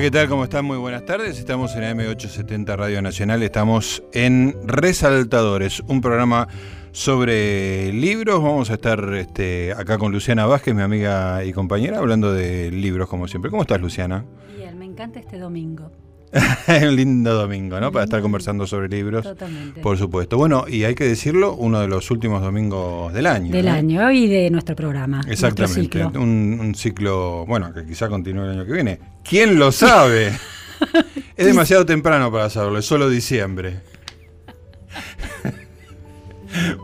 ¿qué tal? ¿Cómo están? Muy buenas tardes. Estamos en AM870 Radio Nacional. Estamos en Resaltadores, un programa sobre libros. Vamos a estar este, acá con Luciana Vázquez, mi amiga y compañera, hablando de libros como siempre. ¿Cómo estás, Luciana? Bien, me encanta este domingo. un lindo domingo, ¿no? Para estar conversando sobre libros. Totalmente. Por supuesto. Bueno, y hay que decirlo, uno de los últimos domingos del año. Del ¿eh? año y de nuestro programa. Exactamente. nuestro ciclo. Un, un ciclo, bueno, que quizá continúe el año que viene. ¿Quién lo sabe? es demasiado temprano para saberlo, es solo diciembre.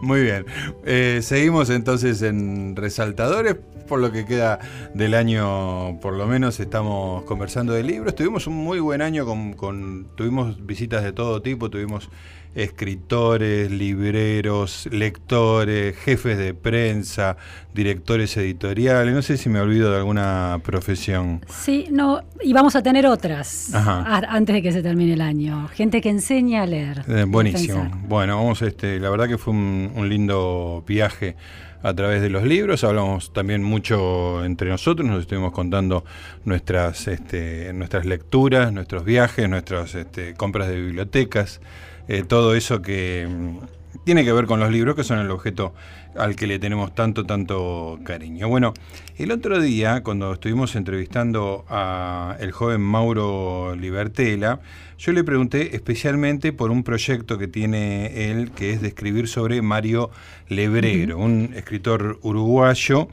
Muy bien. Eh, seguimos entonces en Resaltadores. Por lo que queda del año, por lo menos estamos conversando de libros. Tuvimos un muy buen año con, con- tuvimos visitas de todo tipo, tuvimos escritores, libreros, lectores, jefes de prensa, directores editoriales. No sé si me olvido de alguna profesión. Sí, no, y vamos a tener otras a- antes de que se termine el año. Gente que enseña a leer. Eh, buenísimo. pensar. Bueno, vamos, este, la verdad que fue un, un lindo viaje a través de los libros. Hablamos también mucho entre nosotros, nos estuvimos contando nuestras, este, nuestras lecturas, nuestros viajes, nuestras este, compras de bibliotecas, eh, todo eso que mm, tiene que ver con los libros, que son el objeto al que le tenemos tanto, tanto cariño. Bueno, el otro día, cuando estuvimos entrevistando a el joven Mauro Libertela, yo le pregunté especialmente por un proyecto que tiene él, que es de escribir sobre Mario Lebrero, un escritor uruguayo.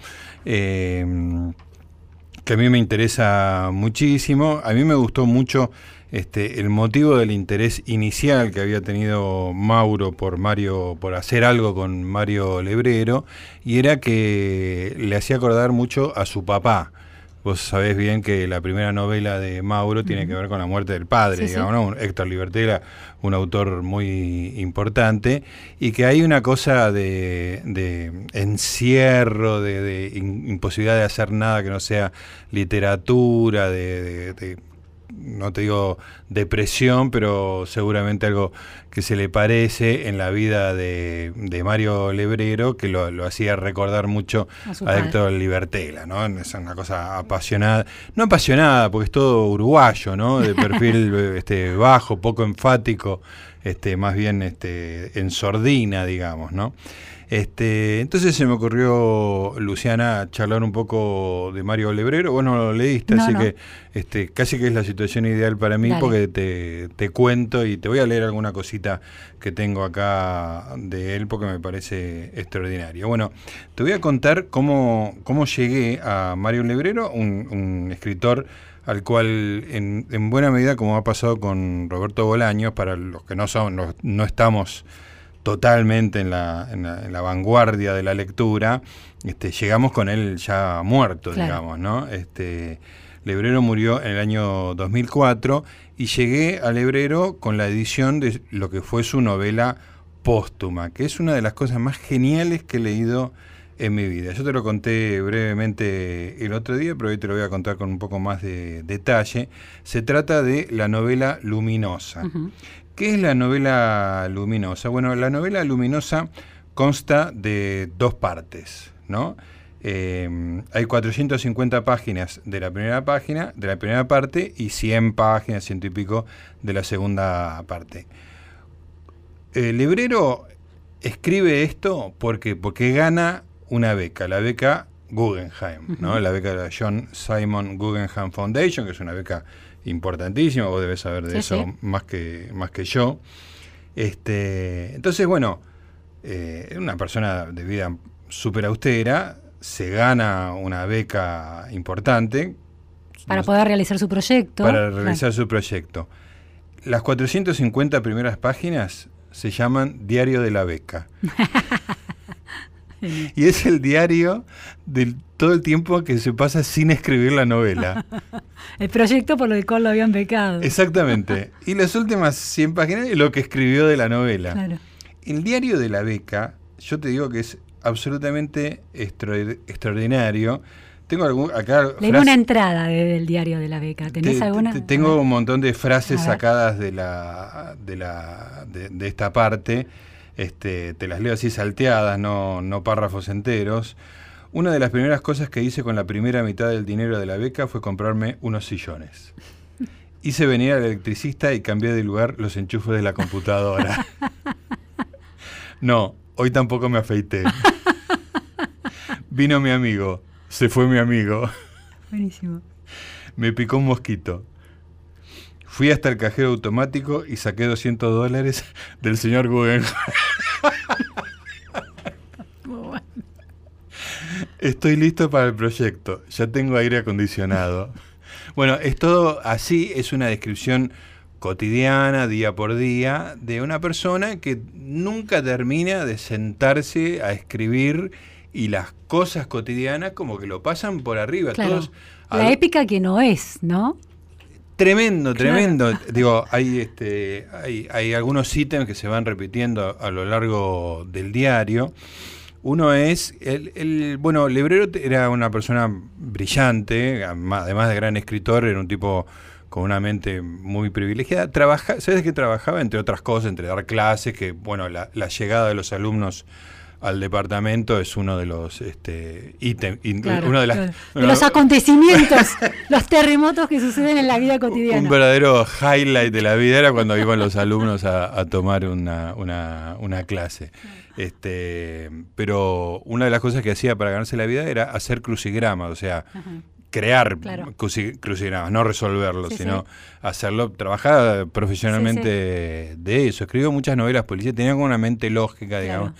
eh, que a mí me interesa muchísimo. A mí me gustó mucho este, el motivo del interés inicial que había tenido Mauro por Mario, por hacer algo con Mario Lebrero, y era que le hacía acordar mucho a su papá. Vos sabés bien que la primera novela de Mauro tiene que ver con la muerte del padre, Sí, digamos, ¿no? Un- Héctor Libertela, un autor muy importante, y que hay una cosa de, de encierro, de, de imposibilidad de hacer nada que no sea literatura, de- de- no te digo depresión, pero seguramente algo que se le parece en la vida de, de Mario Lebrero, que lo, lo hacía recordar mucho A a. Héctor Libertela, ¿no? Es una cosa apasionada, no apasionada, porque es todo uruguayo, ¿no? De perfil este, bajo, poco enfático, este, más bien este, en sordina, digamos, ¿no? Este, entonces se me ocurrió, Luciana, charlar un poco de Mario Lebrero. Vos no lo leíste, No, así no. que este, casi que es la situación ideal para mí, Dale. porque te, te cuento y te voy a leer alguna cosita que tengo acá de él, porque me parece extraordinario. Bueno, te voy a contar cómo, cómo llegué a Mario Lebrero, un, un escritor al cual en, en buena medida, como ha pasado con Roberto Bolaños, para los que no, son, no, no estamos totalmente en la, en la, en la vanguardia de la lectura, este, llegamos con él ya muerto, Claro. digamos, ¿no? Este, Lebrero murió en el año 2004 y llegué a Lebrero con la edición de lo que fue su novela póstuma, que es una de las cosas más geniales que he leído en mi vida. Yo te lo conté brevemente el otro día, pero hoy te lo voy a contar con un poco más de detalle. Se trata de la novela Luminosa. ¿Qué es la novela luminosa? Bueno, la novela luminosa consta de dos partes, ¿no? Eh, hay 450 páginas de la primera página, de la primera parte, y 100 páginas, ciento y pico de la segunda parte. El Lebrero escribe esto porque, porque gana una beca, la beca Guggenheim, ¿no? La beca de la John Simon Guggenheim Foundation, que es una beca importantísima, vos debes saber de Sí, eso sí. más que, más que yo. Este, entonces, bueno, eh, una persona de vida súper austera, se gana una beca importante Para no- poder realizar su proyecto. para Claro. realizar su proyecto. Las 450 primeras páginas se llaman Diario de la Beca. Y es el diario de todo el tiempo que se pasa sin escribir la novela. El proyecto por el cual lo habían becado. Exactamente. Y las últimas 100 páginas es lo que escribió de la novela. Claro. El diario de la beca, yo te digo que es absolutamente extra- extraordinario. Tengo algún, acá Leí una entrada de- del diario de la beca. ¿Tenés Te- alguna? te- tengo un montón de frases sacadas de la de la de, de esta parte. Este, te las leo así salteadas, no, no párrafos enteros. Una de las primeras cosas que hice con la primera mitad del dinero de la beca fue comprarme unos sillones. Hice venir al electricista y cambié de lugar los enchufes de la computadora. no, hoy tampoco me afeité. Vino mi amigo, se fue mi amigo. Buenísimo. Me picó un mosquito. Fui hasta el cajero automático y saqué 200 dólares del señor Guggenheim. Estoy listo para el proyecto. Ya tengo aire acondicionado. Bueno, es todo así, es una descripción cotidiana, día por día, de una persona que nunca termina de sentarse a escribir y las cosas cotidianas como que lo pasan por arriba. Todos, la épica que no es, ¿no? Tremendo, tremendo. Digo, hay, este, hay, hay algunos ítems que se van repitiendo a, lo largo del diario. Uno es, el, el, bueno, Lebrero era una persona brillante, además de gran escritor, era un tipo con una mente muy privilegiada. Trabaja, ¿Sabes que trabajaba? Entre otras cosas, entre dar clases, que bueno, la, la llegada de los alumnos al departamento es uno de los este, ítems, uno de, los acontecimientos, los terremotos que suceden en la vida cotidiana. Un verdadero highlight de la vida era cuando iban los alumnos a, tomar una, una, una, clase. Este, pero una de las cosas que hacía para ganarse la vida era hacer crucigramas, o sea, crear crucigramas, no resolverlo, sino hacerlo, trabajar profesionalmente de eso. Escribió muchas novelas policíacas, tenía como una mente lógica, digamos.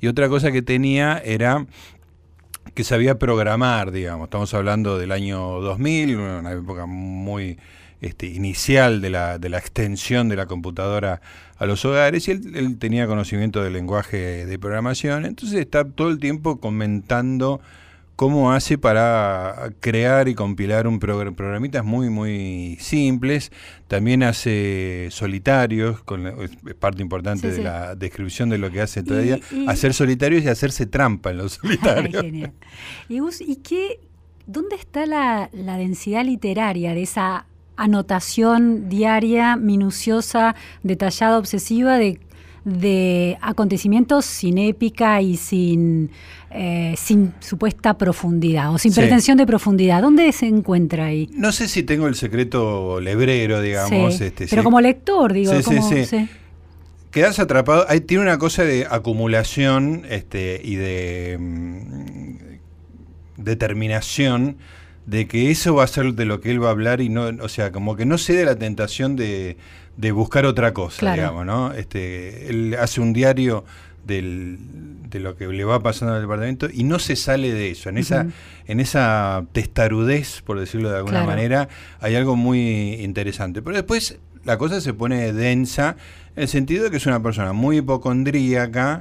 Y otra cosa que tenía era que sabía programar, digamos. Estamos hablando del año 2000, una época muy este, inicial de la, de la extensión de la computadora a los hogares y él, él tenía conocimiento del lenguaje de programación, entonces está todo el tiempo comentando cómo hace para crear y compilar un programitas muy, muy simples. También hace solitarios, con, es parte importante de la descripción de lo que hace todavía. hacer solitarios y hacerse trampa en los solitarios. ¿Y, ¿Y qué, dónde está la, la densidad literaria de esa anotación diaria, minuciosa, detallada, obsesiva de de acontecimientos sin épica y sin, eh, sin supuesta profundidad o sin pretensión de profundidad. ¿Dónde se encuentra ahí? No sé si tengo el secreto lebrero, digamos. Este, pero como lector, digo. Como, Quedas atrapado. Ahí tiene una cosa de acumulación este, y de mm, determinación de que eso va a ser de lo que él va a hablar y no, o sea, como que no cede la tentación de, de buscar otra cosa, digamos, ¿no? Este, él hace un diario del, de lo que le va pasando al departamento y no se sale de eso. En esa, en esa testarudez, por decirlo de alguna manera, hay algo muy interesante. Pero después la cosa se pone densa en el sentido de que es una persona muy hipocondríaca.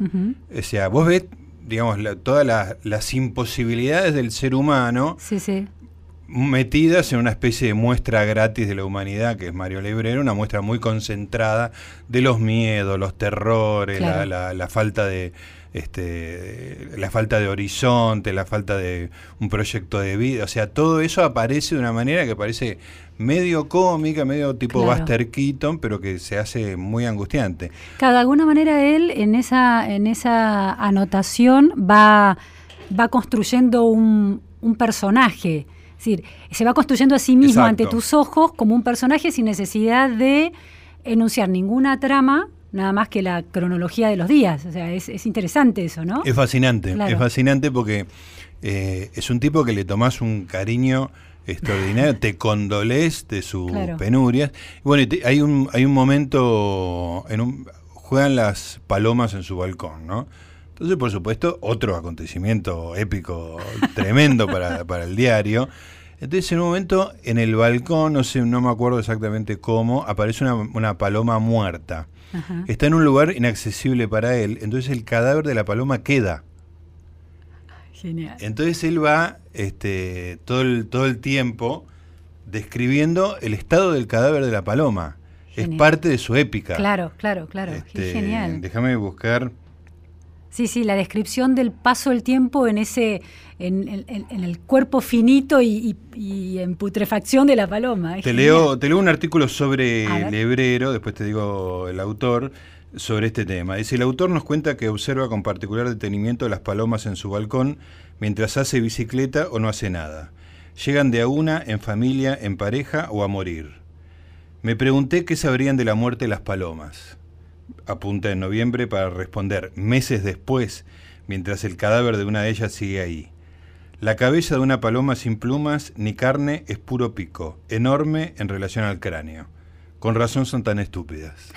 O sea, vos ves, digamos, todas las imposibilidades del ser humano. Sí, sí metidas en una especie de muestra gratis de la humanidad, que es Mario Lebrero, una muestra muy concentrada de los miedos, los terrores, la, falta de este, la falta de horizonte, la falta de un proyecto de vida, o sea, todo eso aparece de una manera que parece medio cómica, medio tipo Buster Keaton, pero que se hace muy angustiante. Claro, de alguna manera él en esa, en esa anotación va, va construyendo un, un personaje es decir, se va construyendo a sí mismo ante tus ojos como un personaje sin necesidad de enunciar ninguna trama, nada más que la cronología de los días. O sea, es, interesante eso, ¿no? Es fascinante, es fascinante porque eh, es un tipo que le tomás un cariño extraordinario, te condolés de sus penurias. Bueno, hay un, hay un momento, en un, juegan las palomas en su balcón, ¿no? Entonces, por supuesto, otro acontecimiento épico tremendo para, para, el diario. Entonces, en un momento, en el balcón, no sé, no me acuerdo exactamente cómo, aparece una, una paloma muerta. Está en un lugar inaccesible para él, entonces el cadáver de la paloma queda. Genial. Entonces él va este, todo, el, todo el tiempo describiendo el estado del cadáver de la paloma. Es parte de su épica. Claro, claro, claro. Este, genial. Déjame buscar. Sí, sí, la descripción del paso del tiempo en ese, en, el cuerpo finito y, en putrefacción de la paloma. te leo, te leo un artículo sobre el hebrero, después te digo el autor, sobre este tema. Dice, el autor nos cuenta que observa con particular detenimiento las palomas en su balcón mientras hace bicicleta o no hace nada. Llegan de a una, en familia, en pareja o a morir. Me pregunté qué sabrían de la muerte las palomas. Apunta en noviembre para responder meses después, mientras el cadáver de una de ellas sigue ahí. La cabeza de una paloma sin plumas ni carne es puro pico, enorme en relación al cráneo. Con razón son tan estúpidas.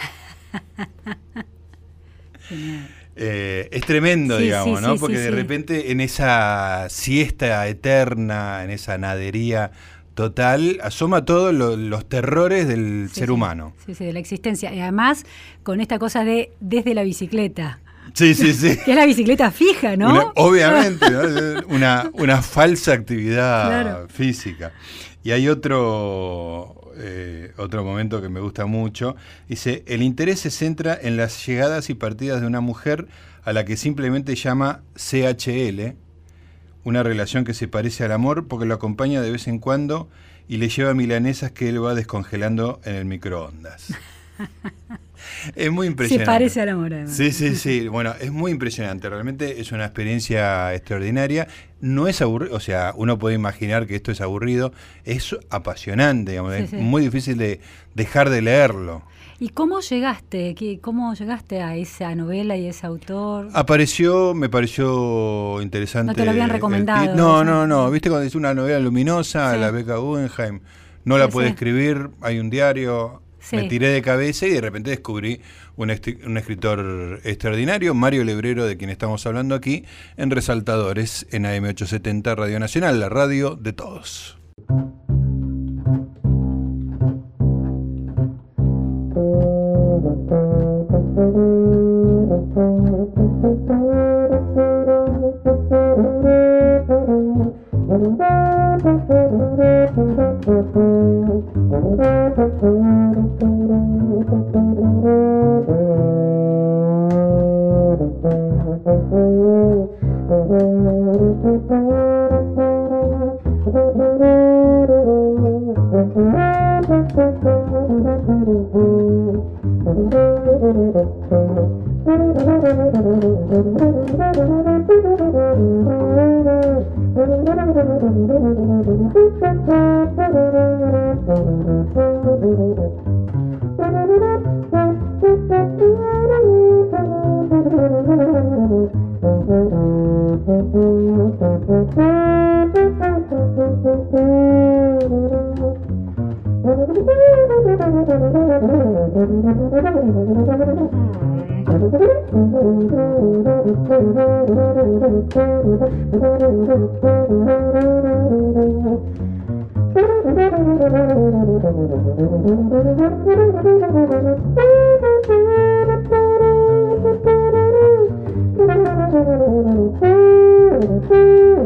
Eh, es tremendo, digamos, ¿no? Porque de repente en esa siesta eterna, en esa nadería total, asoma todos los terrores del ser humano. Sí, sí, de la existencia. Y además con esta cosa de desde la bicicleta. Sí, sí, sí. que es la bicicleta fija, ¿no? obviamente, una, una, falsa actividad física. Y hay otro, eh, otro momento que me gusta mucho. Dice, el interés se centra en las llegadas y partidas de una mujer a la que simplemente llama CHL, una relación que se parece al amor porque lo acompaña de vez en cuando y le lleva milanesas que él va descongelando en el microondas. es muy impresionante. Se parece al amor. Sí, sí, sí. Bueno, es muy impresionante. Realmente es una experiencia extraordinaria. No es aburrido, o sea, uno puede imaginar que esto es aburrido. Es apasionante, digamos. es muy difícil de dejar de leerlo. ¿Y cómo llegaste? ¿Cómo llegaste a esa novela y ese autor? Apareció, me pareció interesante. No te lo habían recomendado. No, no, no. Viste cuando es una novela luminosa, la beca Guggenheim, no la puede escribir, hay un diario. Me tiré de cabeza y de repente descubrí un, un, escritor extraordinario, Mario Lebrero, de quien estamos hablando aquí, en Resaltadores, en AM870 Radio Nacional, la radio de todos.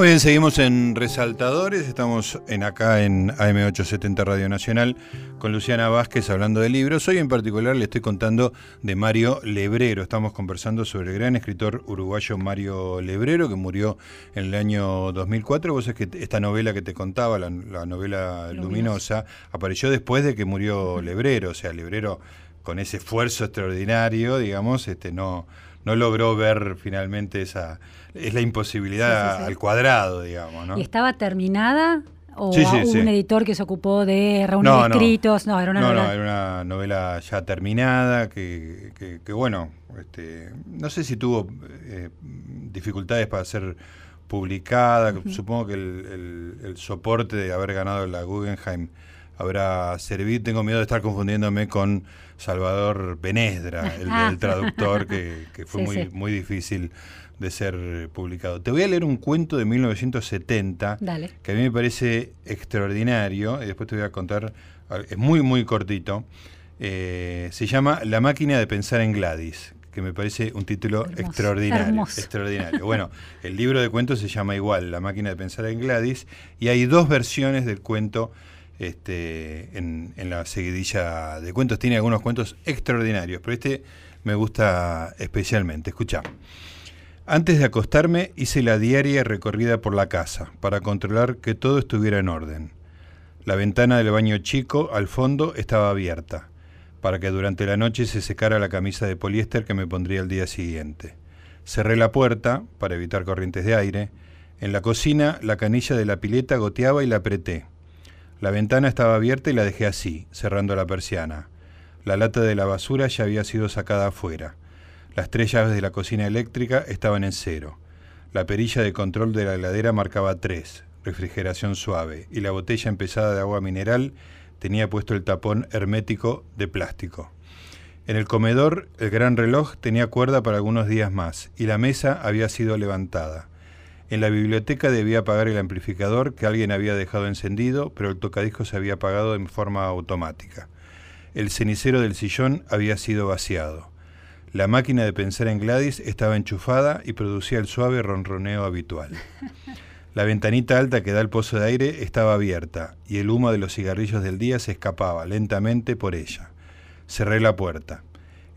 Muy bien, seguimos en Resaltadores, estamos en acá en AM870 Radio Nacional con Luciana Vázquez hablando de libros. Hoy en particular le estoy contando de Mario Lebrero. Estamos conversando sobre el gran escritor uruguayo Mario Lebrero que murió en el año 2004. Vos sabés que esta novela que te contaba, la, novela Luminosa, apareció después de que murió Lebrero. O sea, Lebrero con ese esfuerzo extraordinario, digamos, este no no logró ver finalmente esa... Es la imposibilidad al cuadrado, digamos, ¿no? ¿Y estaba terminada? ¿O hubo un editor que se ocupó de reunir escritos? No. era una novela. No, era una novela ya terminada, que, que, bueno, este, no sé si tuvo eh, dificultades para ser publicada. Supongo que el, el, soporte de haber ganado la Guggenheim habrá servido. Tengo miedo de estar confundiéndome con Salvador Benesdra, el, traductor, que, fue muy, muy difícil de ser publicado. Te voy a leer un cuento de 1970 que a mí me parece extraordinario y después te voy a contar, es muy, muy cortito. Eh, se llama La máquina de pensar en Gladys, que me parece un título extraordinario. Extraordinario. Bueno, el libro de cuentos se llama igual, La máquina de pensar en Gladys, y hay dos versiones del cuento este, en, la seguidilla de cuentos. Tiene algunos cuentos extraordinarios, pero este me gusta especialmente. Escucha. Antes de acostarme hice la diaria recorrida por la casa para controlar que todo estuviera en orden. La ventana del baño chico al fondo estaba abierta para que durante la noche se secara la camisa de poliéster que me pondría el día siguiente. Cerré la puerta para evitar corrientes de aire. En la cocina la canilla de la pileta goteaba y la apreté. La ventana estaba abierta y la dejé así, cerrando la persiana. La lata de la basura ya había sido sacada afuera. Las tres llaves de la cocina eléctrica estaban en cero. La perilla de control de la heladera marcaba tres, refrigeración suave, y la botella empezada de agua mineral tenía puesto el tapón hermético de plástico. En el comedor, el gran reloj tenía cuerda para algunos días más, y la mesa había sido levantada. En la biblioteca debía apagar el amplificador que alguien había dejado encendido, pero el tocadiscos se había apagado en forma automática. El cenicero del sillón había sido vaciado. La máquina de pensar en Gladys estaba enchufada y producía el suave ronroneo habitual. La ventanita alta que da al pozo de aire estaba abierta y el humo de los cigarrillos del día se escapaba lentamente por ella. Cerré la puerta.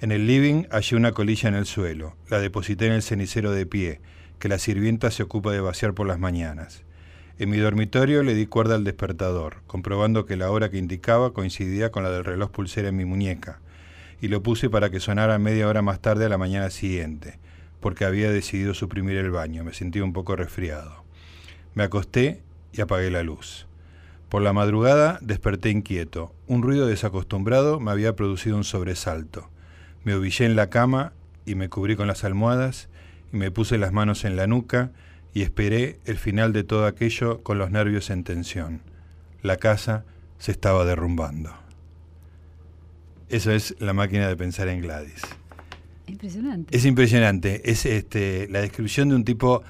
En el living hallé una colilla en el suelo. La deposité en el cenicero de pie que la sirvienta se ocupa de vaciar por las mañanas. En mi dormitorio le di cuerda al despertador, comprobando que la hora que indicaba coincidía con la del reloj pulsera en mi muñeca, y lo puse para que sonara media hora más tarde a la mañana siguiente, porque había decidido suprimir el baño, me sentía un poco resfriado. Me acosté y apagué la luz. Por la madrugada desperté inquieto. Un ruido desacostumbrado me había producido un sobresalto. Me ovillé en la cama y me cubrí con las almohadas y me puse las manos en la nuca y esperé el final de todo aquello con los nervios en tensión. La casa se estaba derrumbando. Eso es la máquina de pensar en Gladys. Impresionante. Es impresionante. Es este, la descripción de un tipo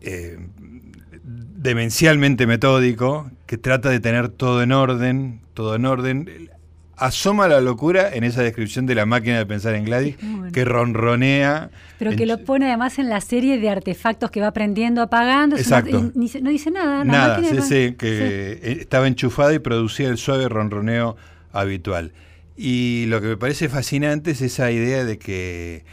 eh, demencialmente metódico que trata de tener todo en orden, todo en orden asoma la locura en esa descripción de la máquina de pensar en Gladys, que ronronea. Pero que lo pone además en la serie de artefactos que va aprendiendo, apagando. Exacto. No, dice nada. Nada, sí, sí, que estaba enchufada y producía el suave ronroneo habitual. Y lo que me parece fascinante es esa idea de que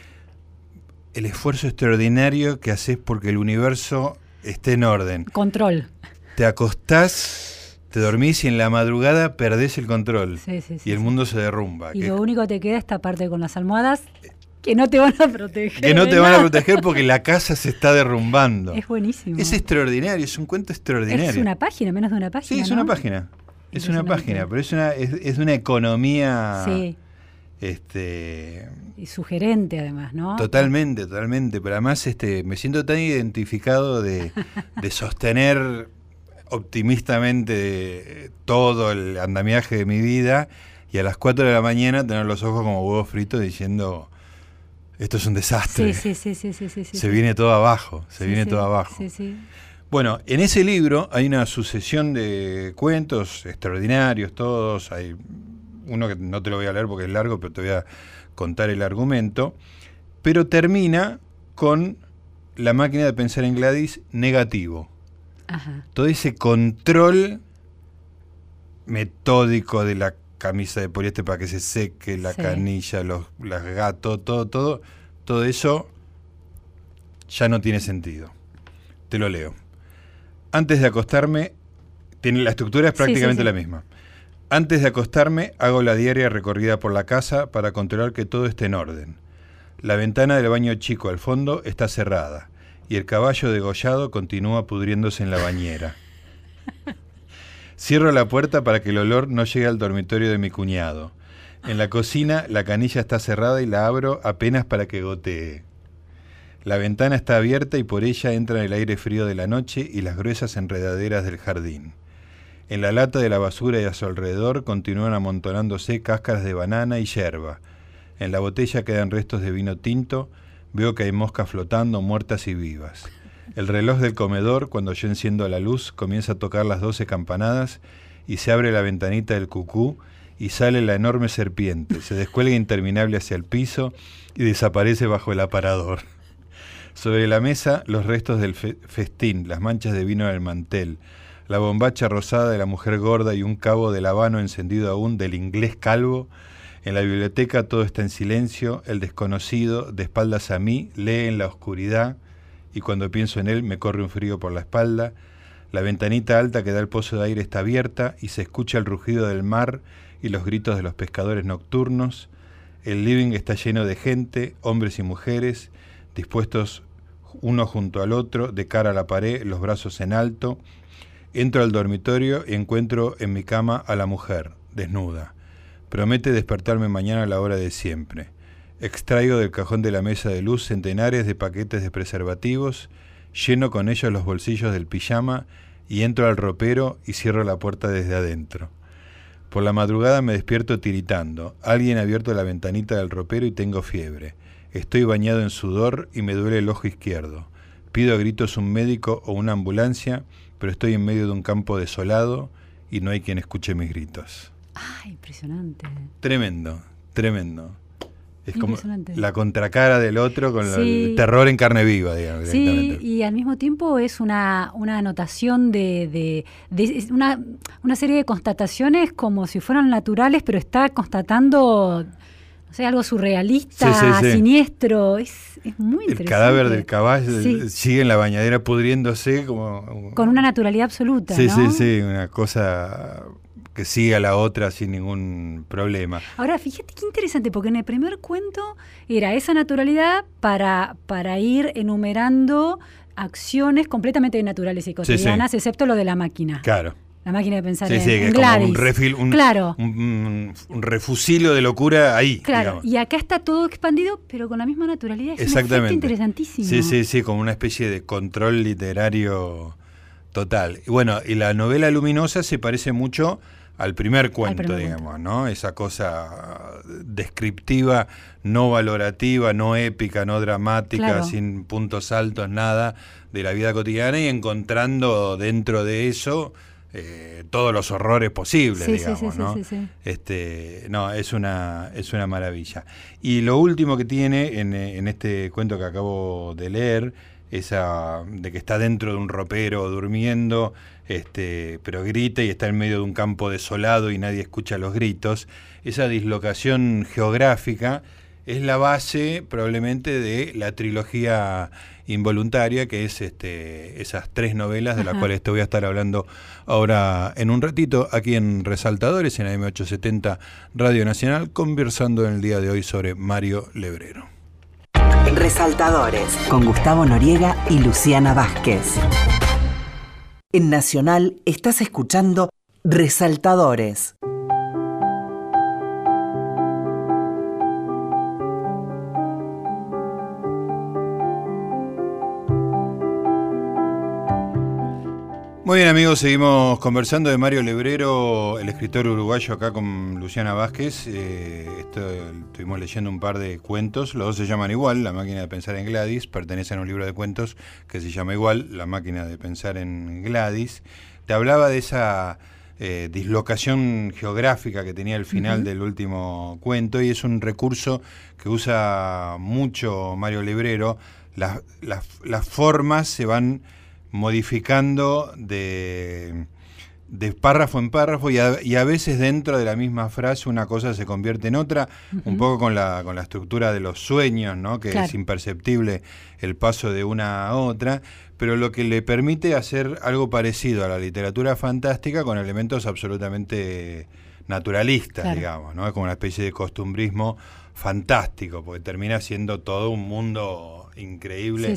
el esfuerzo extraordinario que haces porque el universo esté en orden. Control. Te acostás te dormís y en la madrugada perdés el control. y el mundo se derrumba. Y lo único que te queda esta parte con las almohadas que no te van a proteger. Que no te van a proteger porque la casa se está derrumbando. Es buenísimo. Es extraordinario, es un cuento extraordinario. Es una página, menos de una página. Sí, es una página. Es una página, pero es una, es, una economía. Sí. Este, y sugerente además, ¿no? Totalmente, totalmente. Pero además este, me siento tan identificado de, de sostener optimistamente todo el andamiaje de mi vida y a las 4 de la mañana tener los ojos como huevos fritos diciendo, esto es un desastre. Sí, sí, sí, sí, sí, se viene todo abajo, se viene todo abajo. Bueno, en ese libro hay una sucesión de cuentos extraordinarios, todos. Hay uno que no te lo voy a leer porque es largo, pero te voy a contar el argumento. Pero termina con la máquina de pensar en Gladys negativo. Todo ese control metódico de la camisa de poliéster para que se seque, la canilla, los las gatos, todo, todo, todo eso ya no tiene sentido. Te lo leo. Antes de acostarme, tiene, la estructura es prácticamente la misma. Antes de acostarme, hago la diaria recorrida por la casa para controlar que todo esté en orden. La ventana del baño chico al fondo está cerrada y el caballo degollado continúa pudriéndose en la bañera. Cierro la puerta para que el olor no llegue al dormitorio de mi cuñado. En la cocina la canilla está cerrada y la abro apenas para que gotee. La ventana está abierta y por ella entra el aire frío de la noche y las gruesas enredaderas del jardín. En la lata de la basura y a su alrededor continúan amontonándose cáscaras de banana y yerba. En la botella quedan restos de vino tinto. Veo que hay moscas flotando, muertas y vivas. El reloj del comedor, cuando yo enciendo la luz, comienza a tocar las doce campanadas y se abre la ventanita del cucú y sale la enorme serpiente. Se descuelga interminable hacia el piso y desaparece bajo el aparador. Sobre la mesa, los restos del festín, las manchas de vino en el mantel, la bombacha rosada de la mujer gorda y un cabo de lavano encendido aún del inglés calvo. En la biblioteca todo está en silencio, el desconocido, de espaldas a mí, lee en la oscuridad y cuando pienso en él me corre un frío por la espalda. La ventanita alta que da al pozo de aire está abierta y se escucha el rugido del mar y los gritos de los pescadores nocturnos. El living está lleno de gente, hombres y mujeres, dispuestos uno junto al otro, de cara a la pared, los brazos en alto. Entro al dormitorio y encuentro en mi cama a la mujer, desnuda. Promete despertarme mañana a la hora de siempre. Extraigo del cajón de la mesa de luz centenares de paquetes de preservativos, lleno con ellos los bolsillos del pijama y entro al ropero y cierro la puerta desde adentro. Por la madrugada me despierto tiritando. Alguien ha abierto la ventanita del ropero y tengo fiebre. Estoy bañado en sudor y me duele el ojo izquierdo. Pido a gritos un médico o una ambulancia, pero estoy en medio de un campo desolado y no hay quien escuche mis gritos. Ah, impresionante. Tremendo, tremendo. Es como la contracara del otro con el terror en carne viva, digamos. Sí, y al mismo tiempo es una, una anotación de, de, una, una, serie de constataciones como si fueran naturales, pero está constatando o sea, algo surrealista, siniestro, es, muy interesante. El cadáver del caballo sigue en la bañadera pudriéndose como... Con una naturalidad absoluta, Sí, sí, sí, una cosa que sigue a la otra sin ningún problema. Ahora, fíjate qué interesante, porque en el primer cuento era esa naturalidad para, para ir enumerando acciones completamente naturales y cotidianas, excepto lo de la máquina. Claro. La máquina de pensar sí, sí, que es como un refil, un, claro. un, refusilo de locura ahí. Claro, y acá está todo expandido, pero con la misma naturalidad. Es Exactamente. interesantísimo. Sí, sí, sí, como una especie de control literario total. Y bueno, y la novela luminosa se parece mucho al primer cuento, digamos, ¿no? Esa cosa descriptiva, no valorativa, no épica, no dramática, sin puntos altos, nada de la vida cotidiana y encontrando dentro de eso eh, todos los horrores posibles, digamos, ¿no? este, no, es una, es una maravilla. Y lo último que tiene en, en este cuento que acabo de leer, esa de que está dentro de un ropero durmiendo, este, pero grita y está en medio de un campo desolado y nadie escucha los gritos, esa dislocación geográfica es la base probablemente de la trilogía involuntaria, que es este, esas tres novelas de las cuales te voy a estar hablando ahora en un ratito, aquí en Resaltadores, en AM870 Radio Nacional, conversando en el día de hoy sobre Mario Lebrero. Resaltadores, con Gustavo Noriega y Luciana Vázquez. En Nacional estás escuchando Resaltadores. Muy bien amigos, seguimos conversando de Mario Lebrero, el escritor uruguayo acá con Luciana Vázquez. Eh, estuvimos leyendo un par de cuentos, los dos se llaman igual, La máquina de pensar en Gladys, pertenecen a un libro de cuentos que se llama igual, La máquina de pensar en Gladys. Te hablaba de esa eh, dislocación geográfica que tenía el final del último cuento y es un recurso que usa mucho Mario Lebrero. las formas se van modificando de, de párrafo en párrafo y a, veces dentro de la misma frase una cosa se convierte en otra, un poco con la, con la estructura de los sueños, ¿no? que es imperceptible el paso de una a otra, pero lo que le permite hacer algo parecido a la literatura fantástica con elementos absolutamente naturalistas, digamos, ¿no? es como una especie de costumbrismo fantástico, porque termina siendo todo un mundo increíble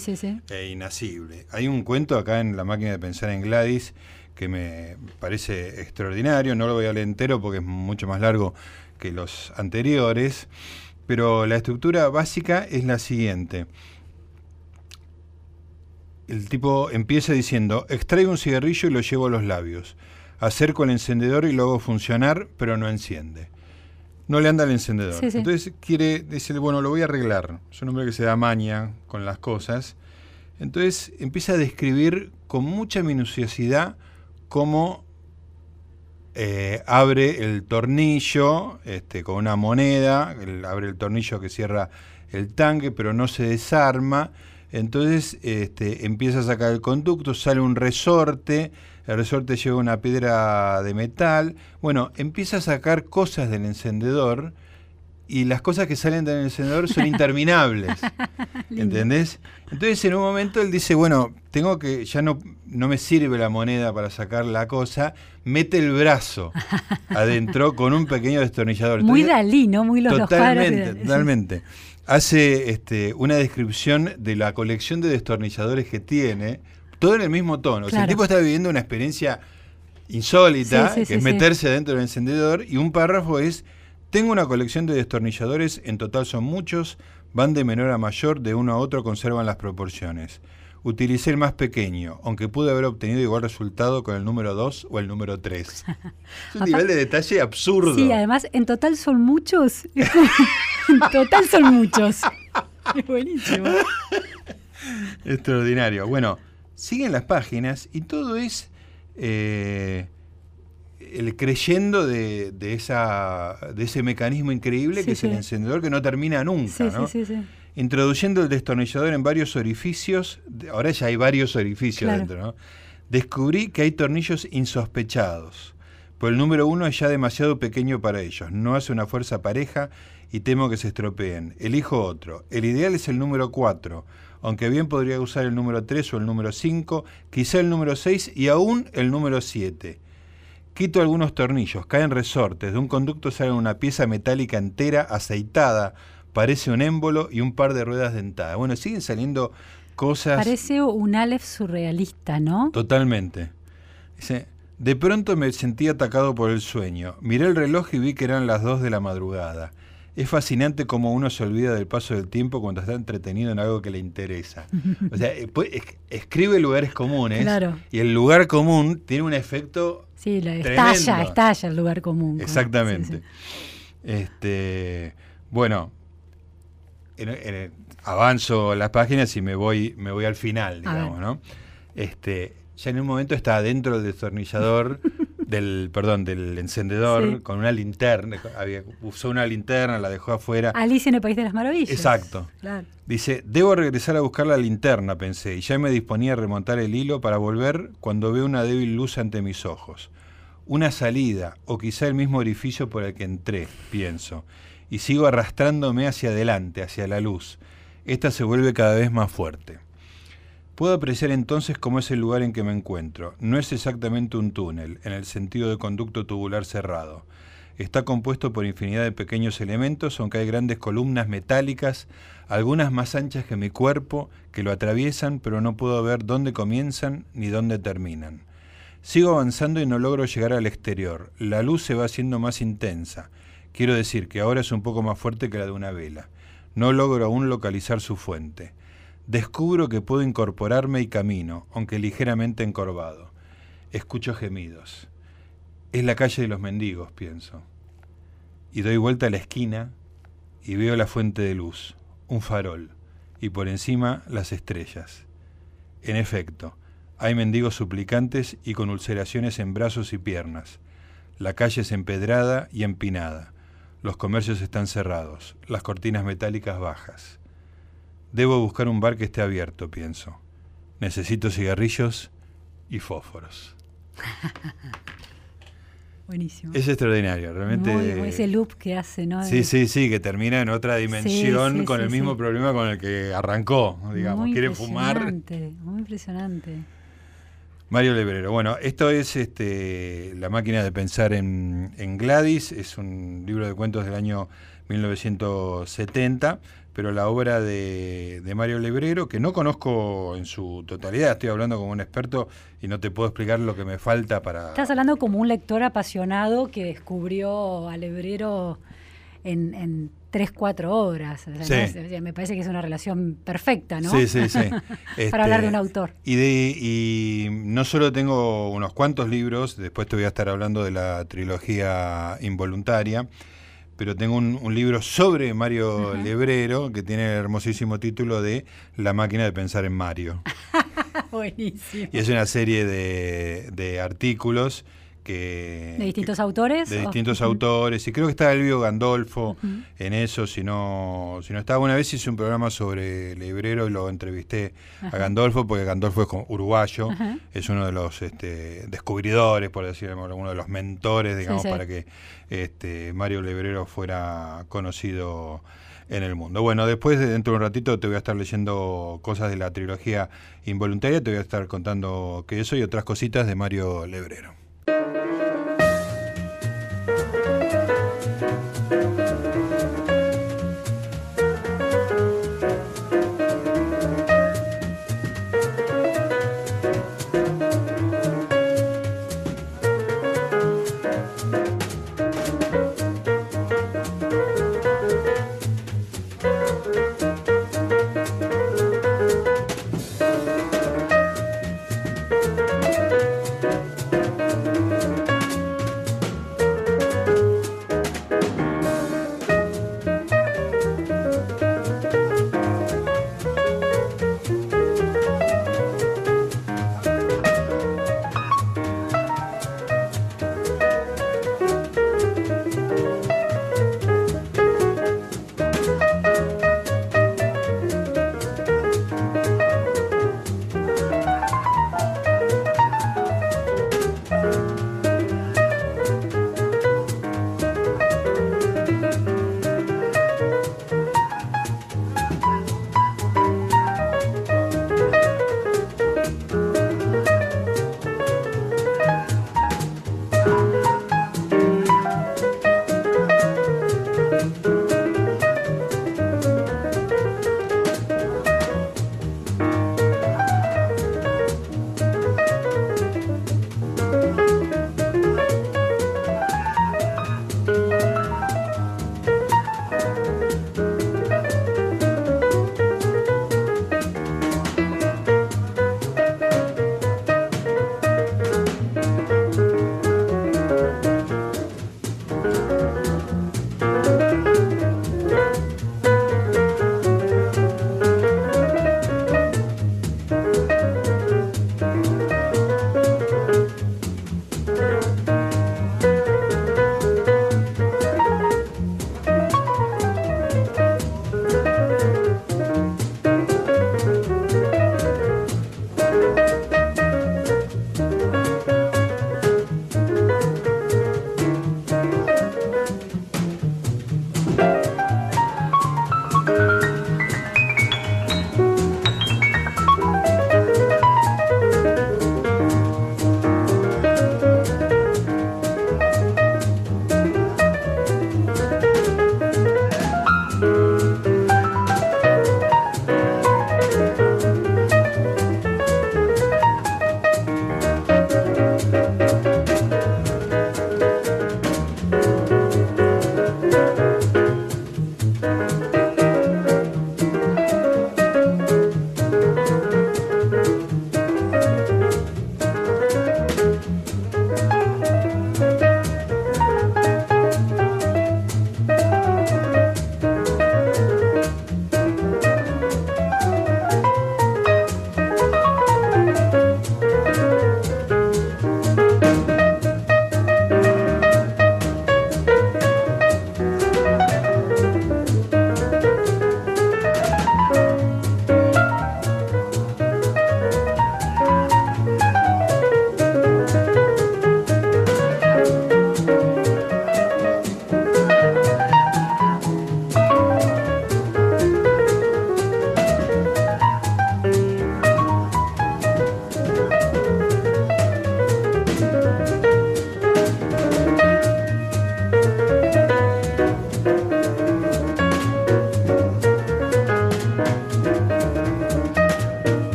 e inasible. Hay un cuento acá en La máquina de pensar en Gladys que me parece extraordinario, no lo voy a leer entero porque es mucho más largo que los anteriores, pero la estructura básica es la siguiente. El tipo empieza diciendo, extraigo un cigarrillo y lo llevo a los labios, acerco el encendedor y lo hago funcionar, pero no enciende no le anda el encendedor. Entonces quiere decirle, bueno, lo voy a arreglar. Es un hombre que se da maña con las cosas. Entonces empieza a describir con mucha minuciosidad cómo eh, abre el tornillo este, con una moneda, abre el tornillo que cierra el tanque, pero no se desarma. Entonces este, empieza a sacar el conducto, sale un resorte, el resorte lleva una piedra de metal. Bueno, empieza a sacar cosas del encendedor y las cosas que salen del encendedor son interminables. ¿Entendés? Entonces en un momento él dice, bueno, tengo que, ya no, no me sirve la moneda para sacar la cosa, mete el brazo adentro con un pequeño destornillador. Muy Dalí, ¿no? Muy los Totalmente, totalmente. Hace este, una descripción de la colección de destornilladores que tiene todo en el mismo tono. O sea, el tipo está viviendo una experiencia insólita, que es meterse adentro del encendedor, y un párrafo es, tengo una colección de destornilladores, en total son muchos, van de menor a mayor, de uno a otro conservan las proporciones. Utilicé el más pequeño, aunque pude haber obtenido igual resultado con el número 2 o el número 3. Es un nivel de detalle absurdo. Sí, además, en total son muchos. en total son muchos. Es buenísimo. Extraordinario. Bueno, siguen las páginas y todo es eh, el creyendo de, esa, de ese mecanismo increíble que es el encendedor que no termina nunca. ¿no? Introduciendo el destornillador en varios orificios, ahora ya hay varios orificios dentro, ¿no? descubrí que hay tornillos insospechados. Pues el número uno es ya demasiado pequeño para ellos, no hace una fuerza pareja y temo que se estropeen. Elijo otro. El ideal es el número cuatro aunque bien podría usar el número 3 o el número 5, quizá el número 6 y aún el número 7. Quito algunos tornillos, caen resortes, de un conducto sale una pieza metálica entera, aceitada, parece un émbolo y un par de ruedas dentadas. Bueno, siguen saliendo cosas... Parece un Aleph surrealista, ¿no? Totalmente. Dice, de pronto me sentí atacado por el sueño. Miré el reloj y vi que eran las 2 de la madrugada. Es fascinante cómo uno se olvida del paso del tiempo cuando está entretenido en algo que le interesa. O sea, eh, escribe lugares comunes y el lugar común tiene un efecto. Sí, estalla, estalla el lugar común. Exactamente. Este, bueno, avanzo las páginas y me voy, me voy al final, digamos, ¿no? Este, ya en un momento está adentro del destornillador del, perdón, del encendedor con una linterna, había, usó una linterna, la dejó afuera. Alicia en el País de las Maravillas. Exacto. Dice, debo regresar a buscar la linterna, pensé, y ya me disponía a remontar el hilo para volver cuando veo una débil luz ante mis ojos. Una salida, o quizá el mismo orificio por el que entré, pienso, y sigo arrastrándome hacia adelante, hacia la luz. Esta se vuelve cada vez más fuerte. Puedo apreciar entonces cómo es el lugar en que me encuentro. No es exactamente un túnel, en el sentido de conducto tubular cerrado. Está compuesto por infinidad de pequeños elementos, aunque hay grandes columnas metálicas, algunas más anchas que mi cuerpo, que lo atraviesan, pero no puedo ver dónde comienzan ni dónde terminan. Sigo avanzando y no logro llegar al exterior. La luz se va haciendo más intensa. Quiero decir que ahora es un poco más fuerte que la de una vela. No logro aún localizar su fuente descubro que puedo incorporarme y camino, aunque ligeramente encorvado. escucho gemidos. Es la calle de los mendigos, pienso. Y doy vuelta a la esquina y veo la fuente de luz, un farol, y por encima las estrellas. En efecto, hay mendigos suplicantes y con ulceraciones en brazos y piernas. La calle es empedrada y empinada. Los comercios están cerrados, las cortinas metálicas bajas. Debo buscar un bar que esté abierto, pienso. Necesito cigarrillos y fósforos. Buenísimo. Es extraordinario, realmente. Muy, ese loop que hace, ¿no? Sí, sí, sí, que termina en otra dimensión Sí, sí, con sí, el mismo problema con el que arrancó, digamos. Muy Quiere fumar. impresionante, Muy impresionante. Mario Lebrero. Bueno, esto es este, La máquina de pensar en, en Gladys, es un libro de cuentos del año 1970, pero la obra de, de Mario Lebrero, que no conozco en su totalidad, estoy hablando como un experto y no te puedo explicar lo que me falta para... Estás hablando como un lector apasionado que descubrió al hebrero en, en tres, cuatro horas. O sea, Sí. no me parece que es una relación perfecta, ¿no? Sí, sí, sí. Este, Para hablar de un autor. Y, de, y no solo tengo unos cuantos libros, después te voy a estar hablando de la trilogía involuntaria, pero tengo un, un libro sobre Mario. Lebrero que tiene el hermosísimo título de La máquina de pensar en Mario. Buenísimo. Y es una serie de, de artículos que... ¿De distintos autores? de distintos autores, y creo que está Elvio Gandolfo en eso, si no, si no estaba. Una vez hice un programa sobre Lebrero y lo entrevisté a. Gandolfo, porque Gandolfo es como uruguayo, Ajá. es uno de los este, descubridores, por decirlo, uno de los mentores, digamos, sí. para que este, Mario Lebrero fuera conocido en el mundo. Bueno, después de dentro de un ratito te voy a estar leyendo cosas de la trilogía involuntaria, te voy a estar contando que eso y otras cositas de Mario Lebrero.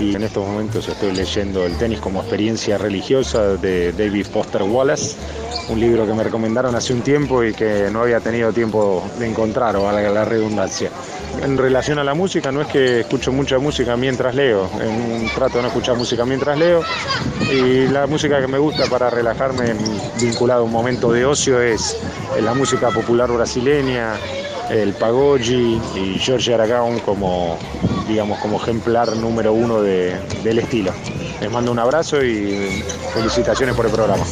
Y en estos momentos estoy leyendo El tenis como experiencia religiosa de David Foster Wallace, un libro que me recomendaron hace un tiempo y que no había tenido tiempo de encontrar, o valga la redundancia. En relación a la música, no es que escucho mucha música mientras leo, trato de no escuchar música mientras leo y la música que me gusta para relajarme vinculado a un momento de ocio es la música popular brasileña, el Pagoggi y George Aragón como, digamos, como ejemplar número uno del estilo. Les mando un abrazo y felicitaciones por el programa.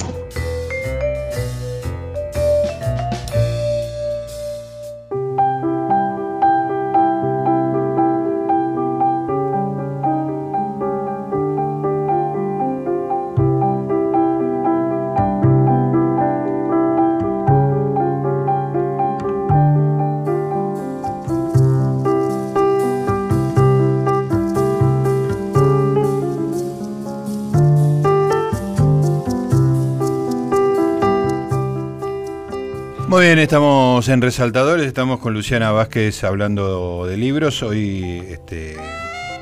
Bien, estamos en Resaltadores, estamos con Luciana Vázquez hablando de libros. Hoy este,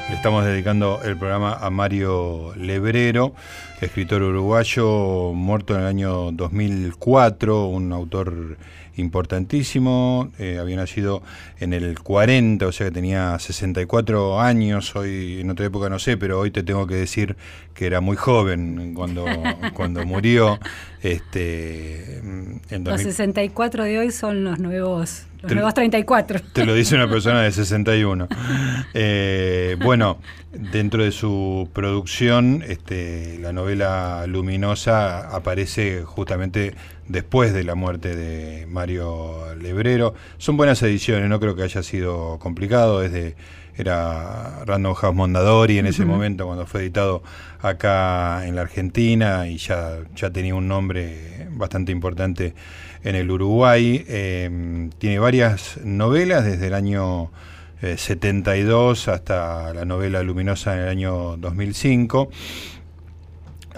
le estamos dedicando el programa a Mario Lebrero, escritor uruguayo, muerto en el año 2004, un autor importantísimo, eh, había nacido en el 40, o sea que tenía 64 años, hoy en otra época no sé, pero hoy te tengo que decir que era muy joven cuando, cuando murió. Este, en los 64 de hoy son los nuevos, los nuevos 34. Te lo dice una persona de 61. Eh, bueno, dentro de su producción, este, la novela Luminosa aparece justamente después de la muerte de Mario Lebrero. Son buenas ediciones, no creo que haya sido complicado, desde era Random House Mondadori en ese momento cuando fue editado acá en la Argentina y ya, ya tenía un nombre bastante importante en el Uruguay. Eh, tiene varias novelas desde el año 72 eh, hasta la novela Luminosa en el año 2005.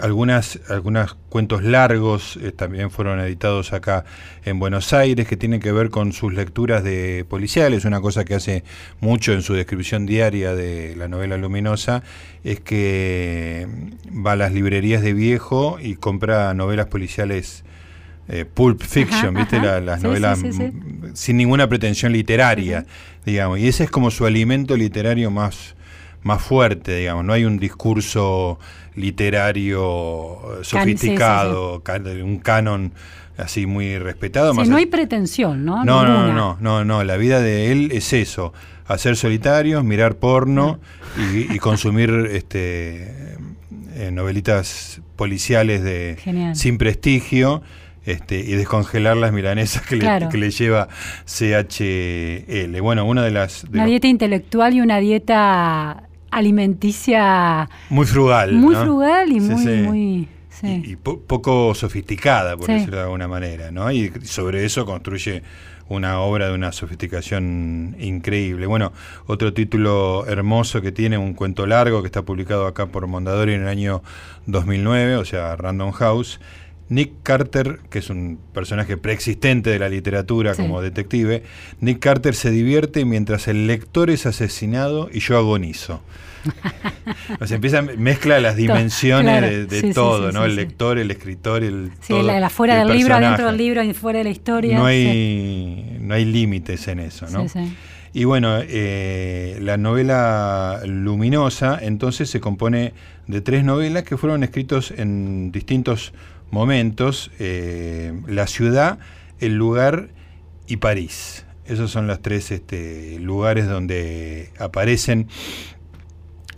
Algunas, algunos cuentos largos eh, también fueron editados acá en Buenos Aires que tienen que ver con sus lecturas de policiales. Una cosa que hace mucho en su descripción diaria de la novela luminosa es que va a las librerías de viejo y compra novelas policiales eh, pulp fiction, ¿viste? las novelas sin ninguna pretensión literaria, digamos. Y ese es como su alimento literario más, más fuerte, digamos. No hay un discurso literario sofisticado, un canon así muy respetado. no hay pretensión, ¿no? No, no, no, no, no, la vida de él es eso, hacer solitarios, mirar porno y, consumir este eh, novelitas policiales de sin prestigio. Este, y descongelar las milanesas que, le, que le lleva CHL. Bueno, una de las... una dieta intelectual y una dieta alimenticia muy frugal. Muy frugal y muy... Y, poco sofisticada, por decirlo de alguna manera, ¿no? Y sobre eso construye una obra de una sofisticación increíble. Bueno, otro título hermoso que tiene, un cuento largo que está publicado acá por Mondadori en el año 2009, o sea, Random House. Nick Carter, que es un personaje preexistente de la literatura como detective, Nick Carter se divierte mientras el lector es asesinado y yo agonizo. o sea, empieza, mezcla las dimensiones de, todo, ¿no? el lector, el escritor, el. Sí, la, fuera del libro, adentro del libro y fuera de la historia. No hay, no hay límites en eso, ¿no? Y bueno, eh, la novela Luminosa entonces se compone de tres novelas que fueron escritos en distintos momentos, eh, la ciudad, el lugar y París. Esos son los tres este, lugares donde aparecen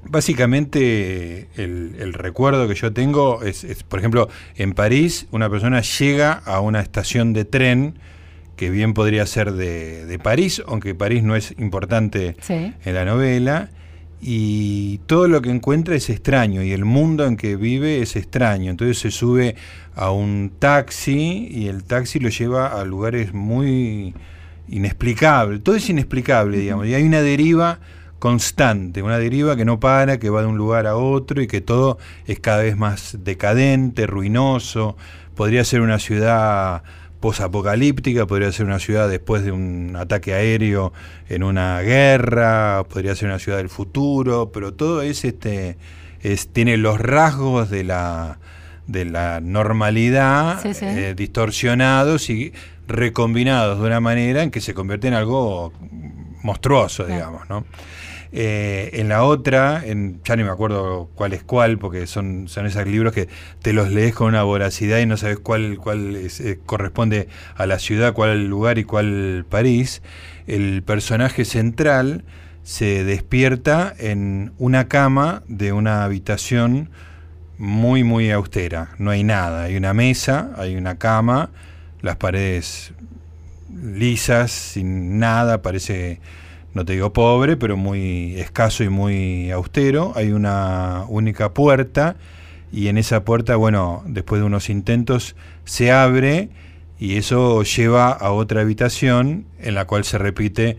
Básicamente el, recuerdo que yo tengo es, por ejemplo, en París una persona llega a una estación de tren que bien podría ser de, París, aunque París no es importante en la novela, y todo lo que encuentra es extraño y el mundo en que vive es extraño. Entonces se sube a un taxi y el taxi lo lleva a lugares muy inexplicables. Todo es inexplicable, digamos, y hay una deriva constante, una deriva que no para, que va de un lugar a otro y que todo es cada vez más decadente, ruinoso. Podría ser una ciudad posapocalíptica, podría ser una ciudad después de un ataque aéreo en una guerra, podría ser una ciudad del futuro, pero todo es este es, tiene los rasgos de la de la normalidad eh, distorsionados y recombinados de una manera en que se convierte en algo monstruoso, digamos, ¿no? Eh, en la otra, en, ya ni me acuerdo cuál es cuál, porque son, son esos libros que te los lees con una voracidad y no sabes cuál, cuál eh, corresponde a la ciudad, cuál lugar y cuál París. El personaje central se despierta en una cama de una habitación muy, muy austera. No hay nada. Hay una mesa, hay una cama, las paredes lisas, sin nada, parece no te digo pobre, pero muy escaso y muy austero. Hay una única puerta y en esa puerta, bueno, después de unos intentos, se abre y eso lleva a otra habitación en la cual se repite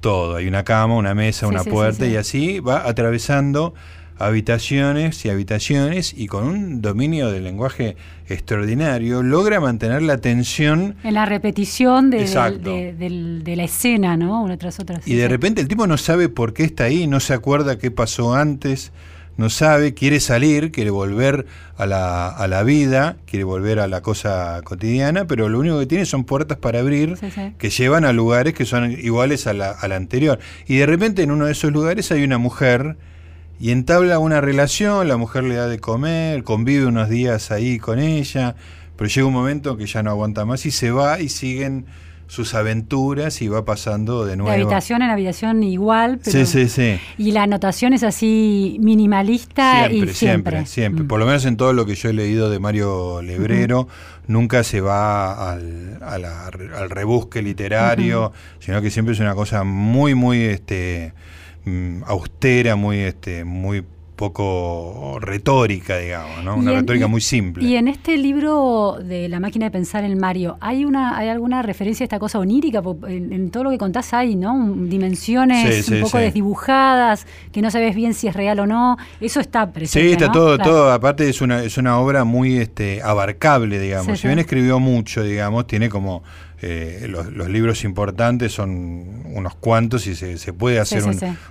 todo. Hay una cama, una mesa, una puerta y así va atravesando habitaciones y habitaciones y con un dominio del lenguaje extraordinario logra mantener la atención en la repetición de, la escena, ¿no? Una tras otra. Y de repente el tipo no sabe por qué está ahí, no se acuerda qué pasó antes, no sabe, quiere salir, quiere volver a la, a la vida, quiere volver a la cosa cotidiana, pero lo único que tiene son puertas para abrir que llevan a lugares que son iguales a la, a la anterior. Y de repente en uno de esos lugares hay una mujer y entabla una relación, la mujer le da de comer, convive unos días ahí con ella, pero llega un momento que ya no aguanta más y se va y siguen sus aventuras y va pasando de nuevo. De habitación en habitación igual, pero... Sí, sí, sí. Y la anotación es así minimalista siempre, y siempre. Siempre, mm. Por lo menos en todo lo que yo he leído de Mario Lebrero, nunca se va al, al rebusque literario, sino que siempre es una cosa muy, muy... este Mm, austera, muy, este, muy poco retórica, digamos, ¿no? Una retórica muy simple. Y en este libro de La máquina de pensar en Mario, ¿hay una hay alguna referencia a esta cosa onírica? En, todo lo que contás hay, ¿no? Dimensiones un poco desdibujadas, que no sabes bien si es real o no. Eso está presente. Sí, está todo, todo. Aparte es una, es una obra muy este, abarcable, digamos. si bien escribió mucho, digamos, tiene como eh, los, libros importantes son unos cuantos y se, puede hacer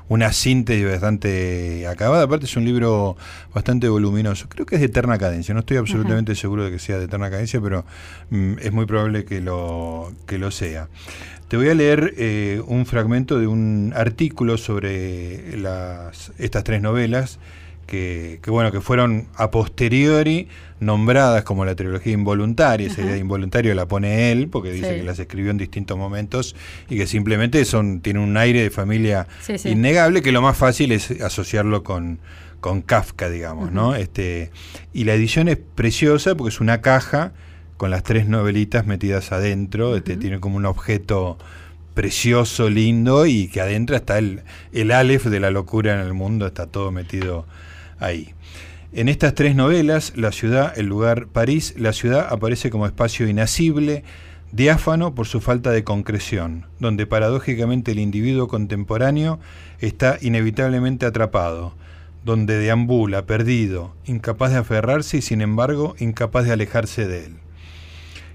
una síntesis bastante acabada. Aparte es un libro bastante voluminoso. Creo que es de eterna cadencia. No estoy absolutamente seguro de que sea de eterna cadencia, pero mm, es muy probable que lo, que lo sea. Te voy a leer eh, un fragmento de un artículo sobre las, estas tres novelas que, bueno, que fueron a posteriori nombradas como la trilogía involuntaria, esa idea de involuntario la pone él, porque dice que las escribió en distintos momentos y que simplemente son, tiene un aire de familia innegable, que lo más fácil es asociarlo con, con Kafka, digamos, ¿no? Este, y la edición es preciosa porque es una caja con las tres novelitas metidas adentro, este, tiene como un objeto precioso, lindo, y que adentro está el, el Aleph de la locura en el mundo, está todo metido ahí. En estas tres novelas, la ciudad, el lugar París, la ciudad aparece como espacio inacible, diáfano por su falta de concreción, donde paradójicamente el individuo contemporáneo está inevitablemente atrapado, donde deambula, perdido, incapaz de aferrarse y sin embargo incapaz de alejarse de él.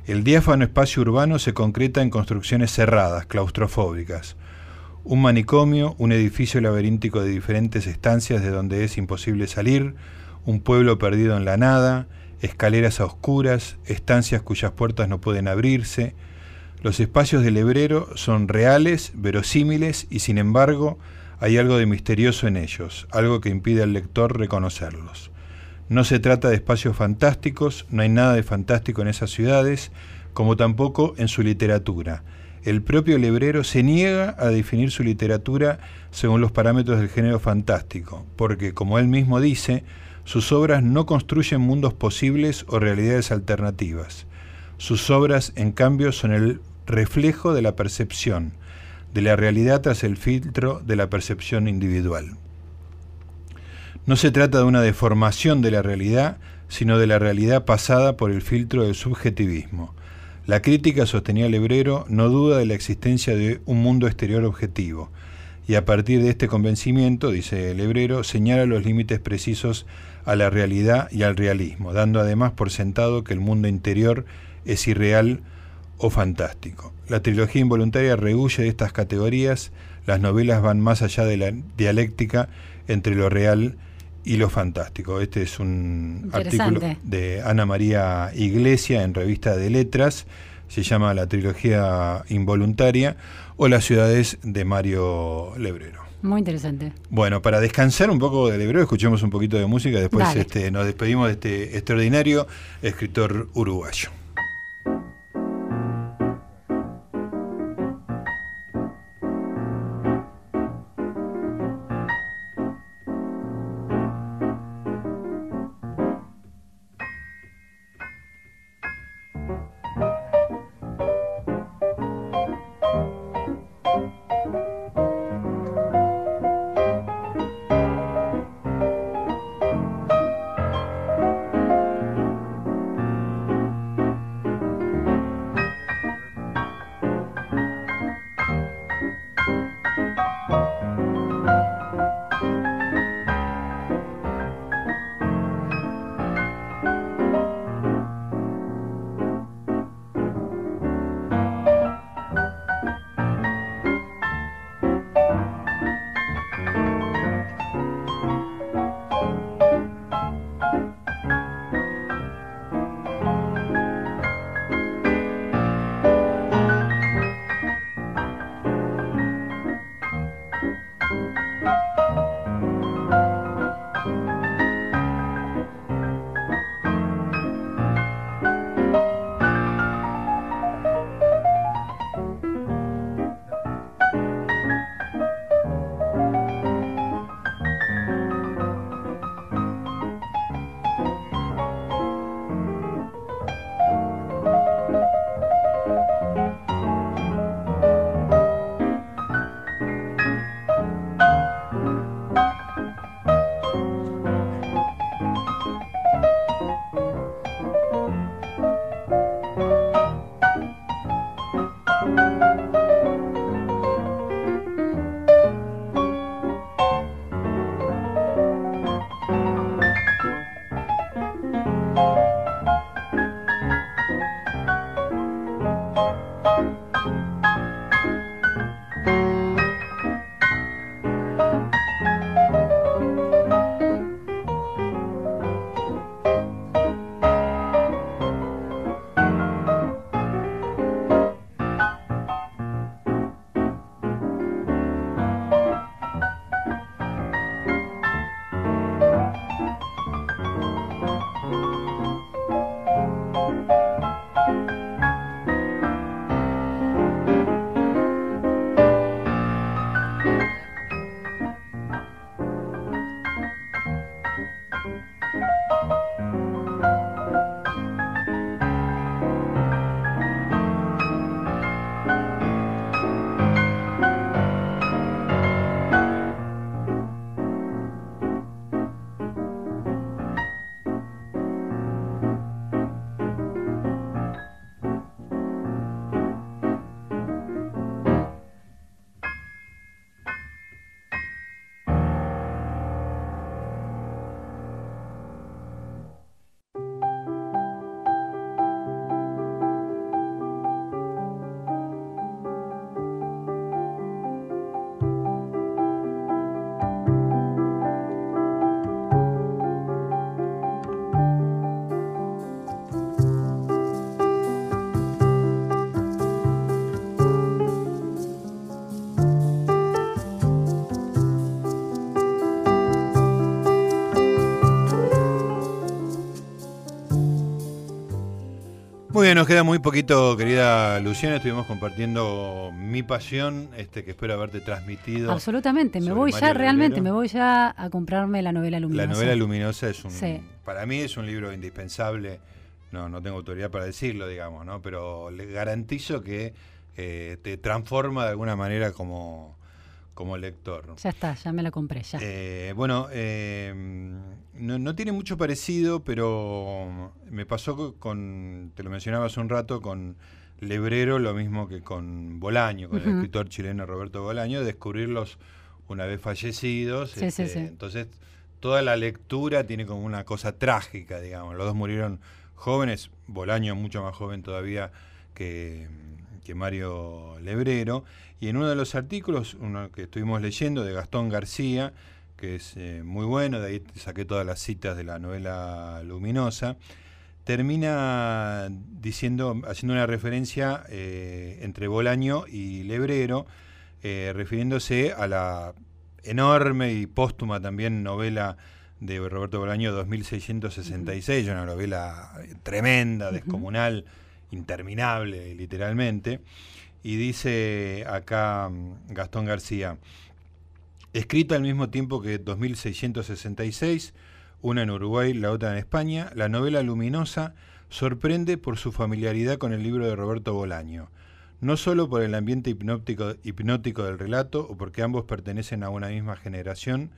El diáfano espacio urbano se concreta en construcciones cerradas, claustrofóbicas, un manicomio, un edificio laberíntico de diferentes estancias de donde es imposible salir, un pueblo perdido en la nada, escaleras a oscuras, estancias cuyas puertas no pueden abrirse. Los espacios del hebrero son reales, verosímiles y sin embargo hay algo de misterioso en ellos, algo que impide al lector reconocerlos. No se trata de espacios fantásticos, no hay nada de fantástico en esas ciudades, como tampoco en su literatura el propio Lebrero se niega a definir su literatura según los parámetros del género fantástico, porque, como él mismo dice, sus obras no construyen mundos posibles o realidades alternativas. Sus obras, en cambio, son el reflejo de la percepción, de la realidad tras el filtro de la percepción individual. No se trata de una deformación de la realidad, sino de la realidad pasada por el filtro del subjetivismo. La crítica, sostenía Lebrero, no duda de la existencia de un mundo exterior objetivo, y a partir de este convencimiento, dice Lebrero, señala los límites precisos a la realidad y al realismo, dando además por sentado que el mundo interior es irreal o fantástico. La trilogía involuntaria rehuye de estas categorías, las novelas van más allá de la dialéctica entre lo real y lo fantástico. Este es un artículo de Ana María Iglesia en Revista de Letras, se llama La trilogía involuntaria o Las ciudades de Mario Lebrero. Muy interesante. Bueno, para descansar un poco de Lebrero, escuchemos un poquito de música, después este, nos despedimos de este extraordinario escritor uruguayo. Muy nos queda muy poquito, querida Luciana. Estuvimos compartiendo mi pasión, este que espero haberte transmitido. Absolutamente, me voy ya, realmente, me voy ya a comprarme la novela luminosa. La novela luminosa es un, para mí es un libro indispensable. No, no tengo autoridad para decirlo, digamos, ¿no? Pero le garantizo que eh, te transforma de alguna manera como, como lector. Ya está, ya me la compré, ya. Eh, bueno, eh, no, tiene mucho parecido, pero me pasó con, te lo mencionaba hace un rato, con Lebrero, lo mismo que con Bolaño, con el escritor chileno Roberto Bolaño, descubrirlos una vez fallecidos. Este, entonces, toda la lectura tiene como una cosa trágica, digamos. Los dos murieron jóvenes, Bolaño mucho más joven todavía que, Mario Lebrero. Y en uno de los artículos, uno que estuvimos leyendo de Gastón García, que es eh, muy bueno, de ahí saqué todas las citas de la novela Luminosa, termina diciendo, haciendo una referencia eh, entre Bolaño y Lebrero, eh, refiriéndose a la enorme y póstuma también novela de Roberto Bolaño 2666, una novela tremenda, descomunal, interminable literalmente. Y dice acá mm, Gastón García, escrita al mismo tiempo que 2666, una en Uruguay, la otra en España, la novela luminosa sorprende por su familiaridad con el libro de Roberto Bolaño, no solo por el ambiente hipnótico, hipnótico del relato o porque ambos pertenecen a una misma generación,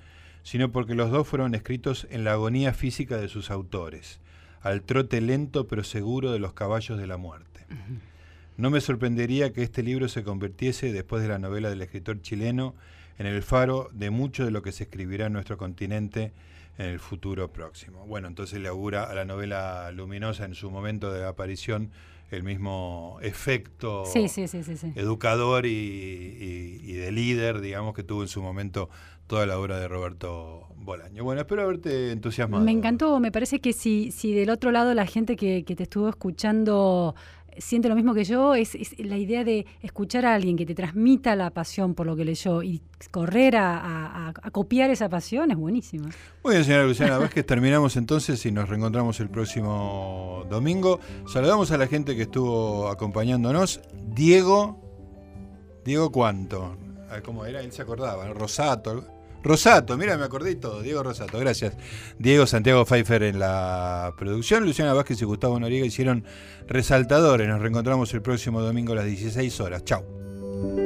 sino porque los dos fueron escritos en la agonía física de sus autores, al trote lento pero seguro de los caballos de la muerte. No me sorprendería que este libro se convirtiese, después de la novela del escritor chileno, en el faro de mucho de lo que se escribirá en nuestro continente en el futuro próximo. Bueno, entonces le augura a la novela Luminosa en su momento de aparición el mismo efecto educador y, de líder, digamos, que tuvo en su momento toda la obra de Roberto Bolaño. Bueno, espero haberte entusiasmado. Me encantó, me parece que si, si del otro lado la gente que, que te estuvo escuchando siente lo mismo que yo, es, la idea de escuchar a alguien que te transmita la pasión por lo que leyó y correr a, copiar esa pasión es buenísimo. Muy bien, señora Luciana Vázquez, terminamos entonces y nos reencontramos el próximo domingo. Saludamos a la gente que estuvo acompañándonos. Diego, Diego Cuánto, ¿cómo era? Él se acordaba, Rosato, Rosato, mira, me acordé todo. Diego Rosato, gracias. Diego Santiago Pfeiffer en la producción. Luciana Vázquez y Gustavo Noriega hicieron resaltadores. Nos reencontramos el próximo domingo a las 16 horas. Chao.